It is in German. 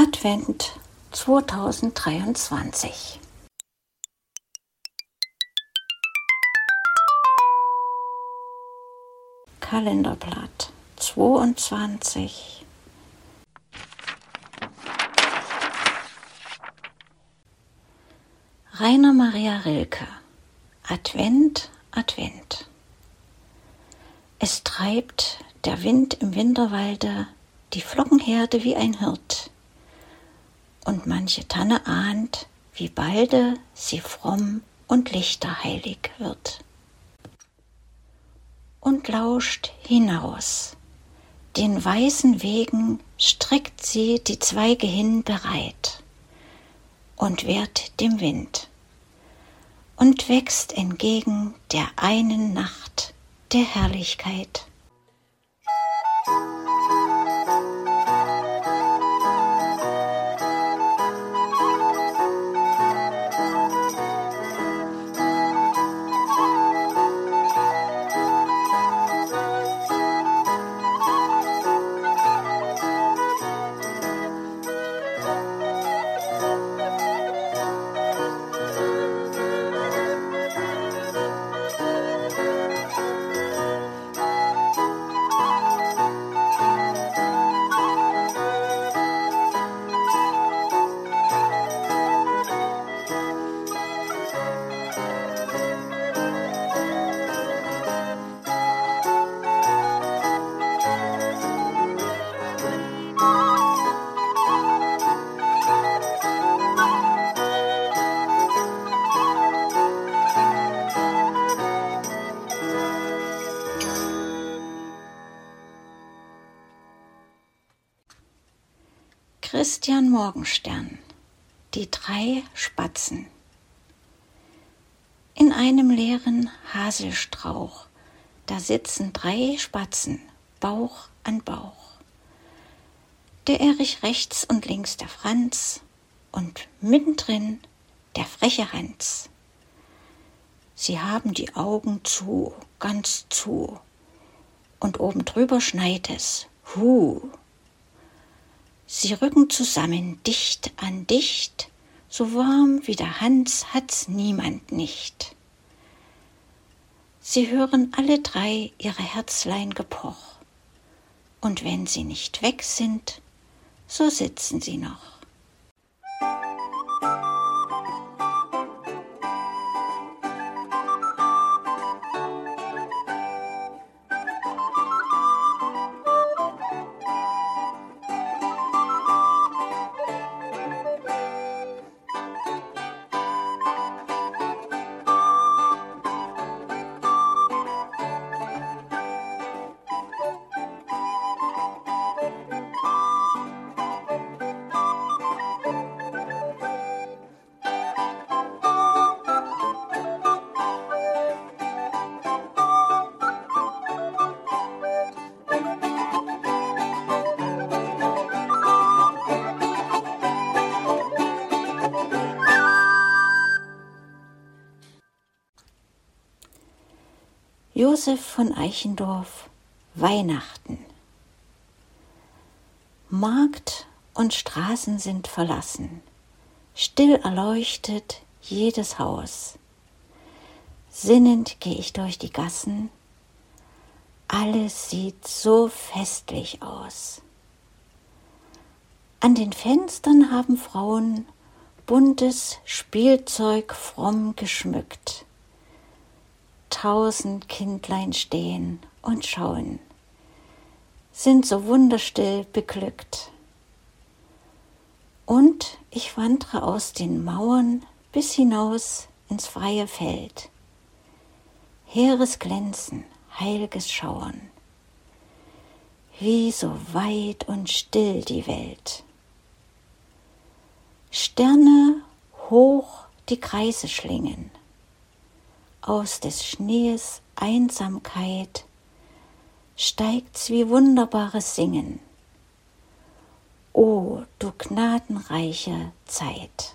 Advent 2023. Kalenderblatt 22. Rainer Maria Rilke Advent, Advent. Es treibt der Wind im Winterwalde die Flockenherde wie ein Hirt, und manche Tanne ahnt, wie balde sie fromm und lichterheilig wird. Und lauscht hinaus, den weißen Wegen streckt sie die Zweige hin bereit und wehrt dem Wind und wächst entgegen der einen Nacht der Herrlichkeit. Christian Morgenstern Die drei Spatzen In einem leeren Haselstrauch, da sitzen drei Spatzen, Bauch an Bauch. Der Erich rechts und links der Franz und mittendrin der freche Hans. Sie haben die Augen zu, ganz zu, und oben drüber schneit es, hu. Sie rücken zusammen, dicht an dicht, so warm wie der Hans hat's niemand nicht. Sie hören alle drei ihre Herzlein gepoch, und wenn sie nicht weg sind, so sitzen sie noch. Josef von Eichendorff Weihnachten Markt und Straßen sind verlassen, still erleuchtet jedes Haus. Sinnend geh ich durch die Gassen, alles sieht so festlich aus. An den Fenstern haben Frauen buntes Spielzeug fromm geschmückt tausend Kindlein stehen und schauen, sind so wunderstill beglückt. Und ich wandre aus den Mauern bis hinaus ins freie Feld. Heeres Glänzen, heilges Schauern, wie so weit und still die Welt. Sterne hoch die Kreise schlingen, aus des Schnees Einsamkeit steigt's wie wunderbares Singen. O du gnadenreiche Zeit!